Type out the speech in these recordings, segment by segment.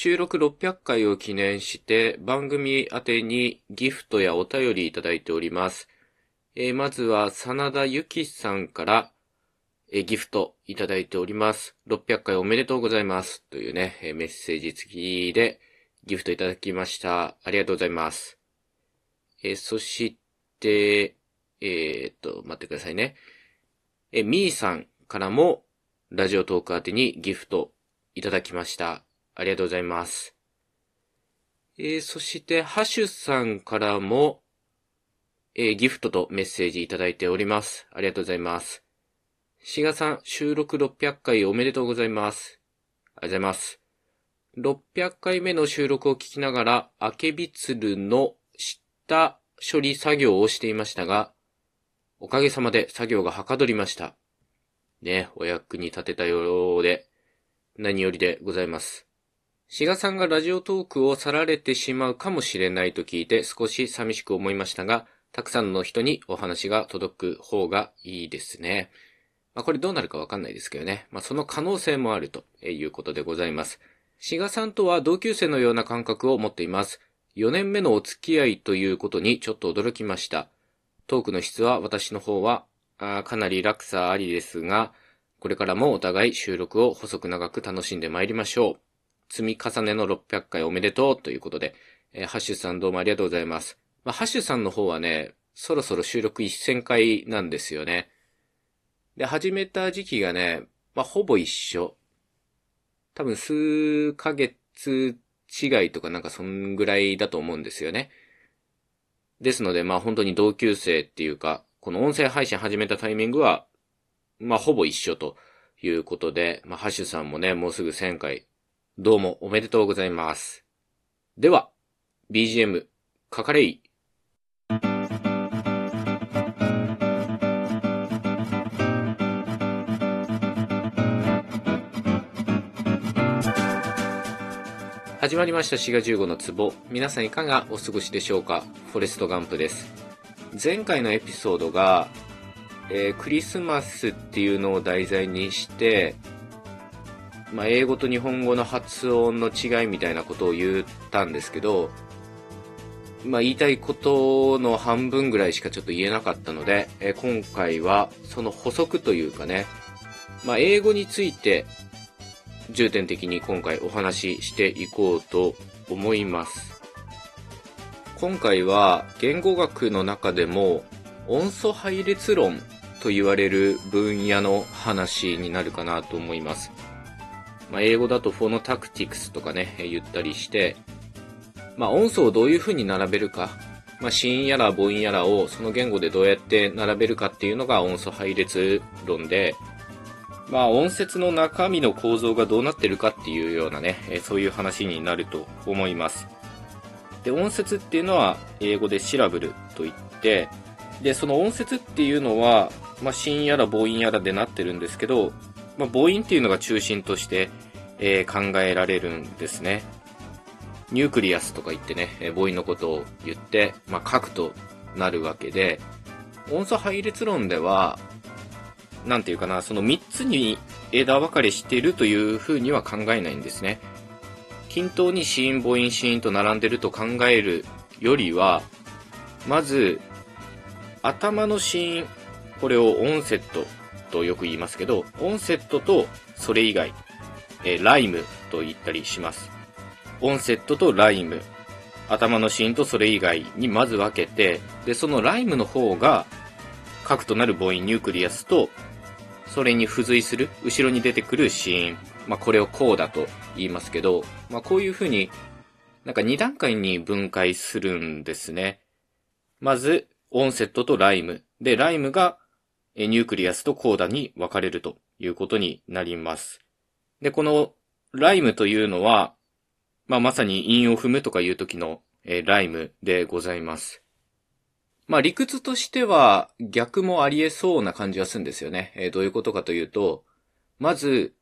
収録600回を記念して番組宛てにギフトやお便りいただいております。えーまずは、真田ゆきさんから、えーギフトいただいております。600回おめでとうございます。というね、えーメッセージ付きでギフトいただきました。ありがとうございます。えそして、えっと、待ってくださいね。えーみーさんからも、ラジオトーク宛てにギフトいただきました。ありがとうございます。えーそして、ハシュさんからも、えーギフトとメッセージいただいております。ありがとうございます。しがさん、収録600回おめでとうございます。ありがとうございます。600回目の収録を聞きながら、あけびつるの下処理作業をしていましたが、おかげさまで作業がはかどりました。ね、お役に立てたようで、何よりでございます。志賀さんがラジオトークを去られてしまうかもしれないと聞いて少し寂しく思いましたが、たくさんの人にお話が届く方がいいですね。まあこれどうなるかわかんないですけどね。まあその可能性もあるということでございます。志賀さんとは同級生のような感覚を持っています。4年目のお付き合いということにちょっと驚きました。トークの質は私の方はあかなり落差ありですが、これからもお互い収録を細く長く楽しんでまいりましょう。積み重ねの600回おめでとうということで、えーハッシュさんどうもありがとうございます。まあ、ハッシュさんの方はね、そろそろ収録1000回なんですよね。で、始めた時期がね、まあ、ほぼ一緒。多分数ヶ月違いとかなんかそんぐらいだと思うんですよね。ですので、まあ本当に同級生っていうか、この音声配信始めたタイミングは、まあほぼ一緒ということで、まあハッシュさんもね、もうすぐ1000回、どうもおめでとうございます。では、BGM、かかれい。始まりました4月15の壺。皆さんいかがお過ごしでしょうか？フォレストガンプです。前回のエピソードが、えークリスマスっていうのを題材にして、まあ、英語と日本語の発音の違いみたいなことを言ったんですけど、まあ、言いたいことの半分ぐらいしかちょっと言えなかったので、えー今回はその補足というかね、まあ、英語について重点的に今回お話ししていこうと思います。今回は言語学の中でも音素配列論と言われる分野の話になるかなと思います。まあ、英語だとフォノタクティクスとかね、言ったりして、まあ、音素をどういう風に並べるか、まあ、子音やら母音やらをその言語でどうやって並べるかっていうのが音素配列論で、まあ、音節の中身の構造がどうなってるかっていうようなね、そういう話になると思います。で、音節っていうのは英語で syllable と言って、で、その音節っていうのは、まあ、子音やら母音やらでなってるんですけど、まあ、母音っていうのが中心として、えー考えられるんですね。 nucleus とか言ってね、え母音のことを言って、まあ、核となるわけで、音素配列論では、なんていうかな、その3つに枝分かれしているというふうには考えないんですね。均等に子音、母音、子音と並んでると考えるよりは、まず、頭の子音、これをオンセットとよく言いますけど、オンセットとそれ以外、えーライムと言ったりします。onset と rhyme、頭の子音とそれ以外にまず分けて、で、その rhyme の方が、核となる母音 nucleus と、それに付随する、後ろに出てくる子音、まあ、これを coda と言いますけど、まあ、こういうふうに、なんか2段階に分解するんですね。まず、 onset と rhyme。で、 rhyme が、 nucleus と coda に分かれるということになります。で、この rhyme というのは、まあ、まさに韻を踏むとかいう時の、え rhyme でございます。まあ、理屈としては逆もあり得そうな感じはするんですよね。えーどういうことかというと、まず、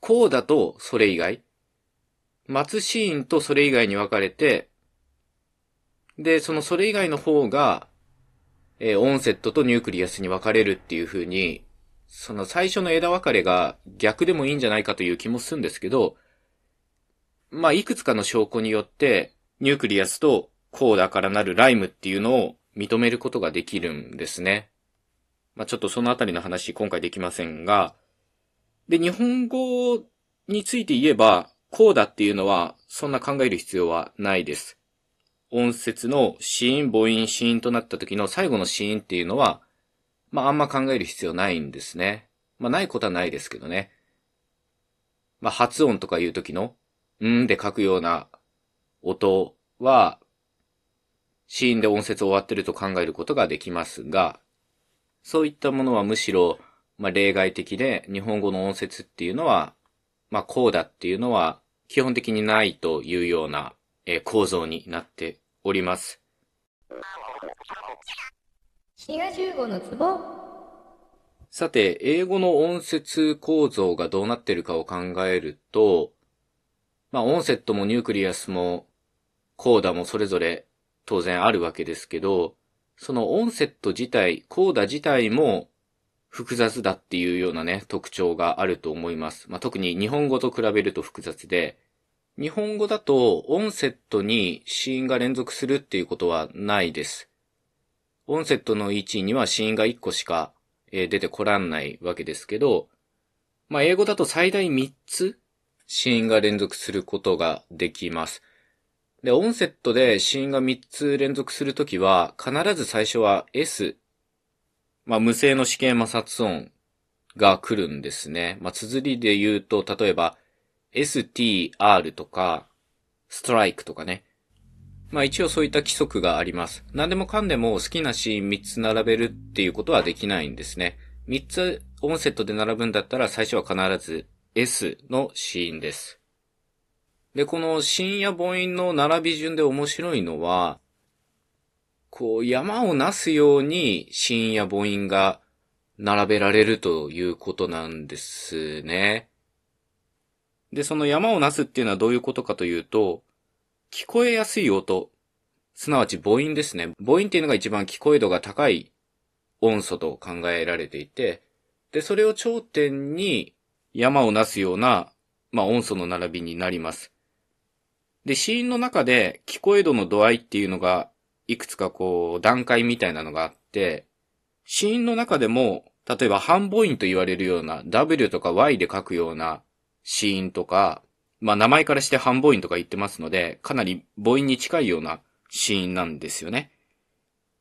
coda とそれ以外。末子音とそれ以外に分かれて、で、そのそれ以外の方が、えー onset と nucleus に分かれるっていう風に、その最初の枝分かれが逆でもいいんじゃないかという気もするんですけど、まあ、いくつかの証拠によって、 nucleus と coda からなる rhyme っていうのを認めることができるんですね。まあ、ちょっとそのあたりの話今回できませんが、で、日本語について言えば、 coda っていうのはそんな考える必要はないです。音節の子音、母音、子音となった時の最後の子音っていうのは、まああんま考える必要ないんですね。まあないことはないですけどね。まあ発音とかいう時の、んで書くような音は、子音で音節終わってると考えることができますが、そういったものはむしろ、まあ例外的で、日本語の音節っていうのは、まあこうだっていうのは基本的にないというような、え構造になっております。のツボさて、英語の音節構造がどうなってるかを考えると、まあ onset も nucleus も coda もそれぞれ当然あるわけですけど、その onset 自体、 coda 自体も複雑だっていうようなね、特徴があると思います。まあ、特に日本語と比べると複雑で、日本語だと音セットに子音が連続するっていうことはないです。音セットの位置には子音が1個しか出てこらんないわけですけど、まあ、英語だと最大3つ子音が連続することができます。で、音セットで子音が3つ連続するときは、必ず最初は S、まあ、無声の死刑摩擦音が来るんですね。まあ、綴りで言うと、例えば、STR とか、ストライクとかね。まあ一応そういった規則があります。何でもかんでも好きなシーン3つ並べるっていうことはできないんですね。3つオンセットで並ぶんだったら最初は必ず S のシーンです。で、この深夜母音の並び順で面白いのは、こう山をなすように深夜母音が並べられるということなんですね。で、その山をなすっていうのはどういうことかというと、聞こえやすい音、すなわち母音ですね。母音っていうのが一番聞こえ度が高い音素と考えられていて、で、それを頂点に山をなすような、まあ、音素の並びになります。で、シーンの中で聞こえ度の度合いっていうのが、いくつかこう、段階みたいなのがあって、シーンの中でも、例えば半母音と言われるような W とか Y で書くような死因とか、まあ名前からして半母音とか言ってますので、かなり母音に近いような死因なんですよね。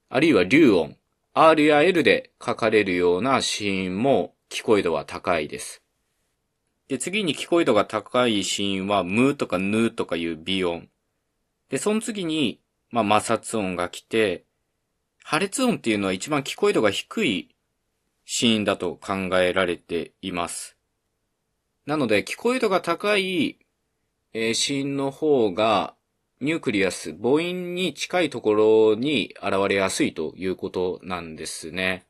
あるいは流音、R や L で書かれるような死因も聞こえ度は高いです。で、次に聞こえ度が高い死因は、ムとかヌとかいう微音。で、その次に、まあ摩擦音が来て、破裂音っていうのは一番聞こえ度が低い死因だと考えられています。なので、聞こえ度が高い、えー、子音の方が、 nucleus、母音に近いところに現れやすいということなんですね。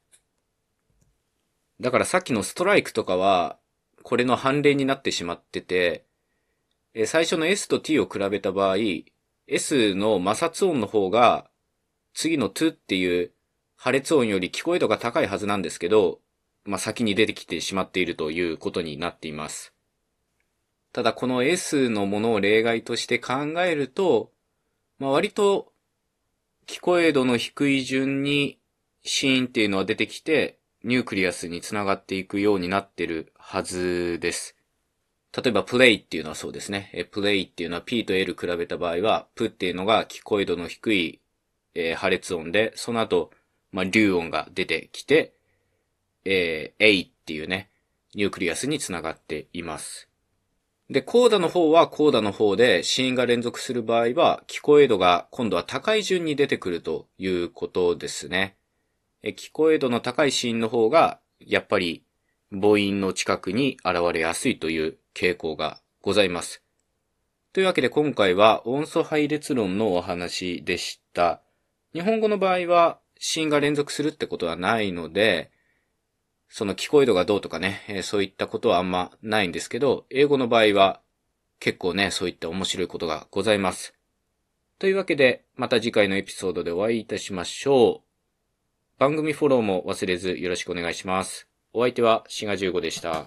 だからさっきの strike とかは、これの反例になってしまってて、えー、最初の S と T を比べた場合、S の摩擦音の方が、次の to っていう破裂音より聞こえ度が高いはずなんですけど、まあ、先に出てきてしまっているということになっています。ただこの S のものを例外として考えると、まあ、割と聞こえ度の低い順に子音っていうのは出てきて、 nucleus につながっていくようになってるはずです。例えば、 play っていうのはそうですね。え、 play っていうのは P と L 比べた場合は、プっていうのが聞こえ度の低い、えー、破裂音で、その後、まあ、流音が出てきて、えー、A っていうね、 nucleus につながっています。で、 coda の方は coda の方で子音が連続する場合は、聞こえ度が今度は高い順に出てくるということですね。え聞こえ度の高い子音の方が、やっぱり母音の近くに現れやすいという傾向がございます。というわけで今回は音素配列論のお話でした。日本語の場合は子音が連続するってことはないので、その聞こえ度がどうとかね、えー、そういったことはあんまないんですけど、英語の場合は結構ね、そういった面白いことがございます。というわけで、また次回のエピソードでお会いいたしましょう。番組フォローも忘れずよろしくお願いします。お相手は、シガ15でした。